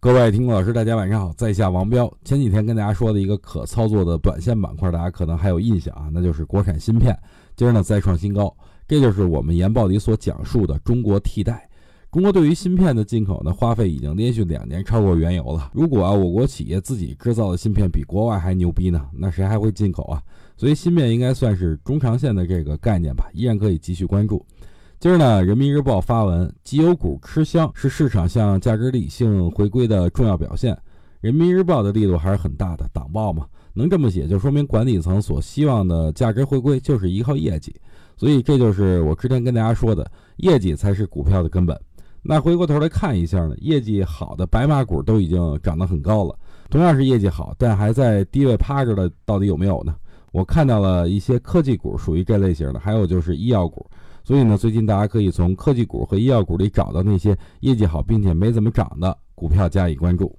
各位听众老师，大家晚上好，在下王彪。前几天跟大家说的一个可操作的短线板块，大家可能还有印象啊，那就是国产芯片，今儿呢再创新高。这就是我们研报里所讲述的中国替代。中国对于芯片的进口呢，花费已经连续两年超过原油了。如果啊，我国企业自己制造的芯片比国外还牛逼呢，那谁还会进口啊？所以芯片应该算是中长线的这个概念吧，依然可以继续关注。今儿呢，人民日报发文，绩优股吃香是市场向价值理性回归的重要表现。人民日报的力度还是很大的，党报嘛，能这么写就说明管理层所希望的价值回归就是依靠业绩。所以这就是我之前跟大家说的，业绩才是股票的根本。那回过头来看一下呢，业绩好的白马股都已经涨得很高了。同样是业绩好，但还在低位趴着的，到底有没有呢？我看到了一些科技股属于这类型的，还有就是医药股。所以呢，最近大家可以从科技股和医药股里找到那些业绩好并且没怎么涨的股票加以关注。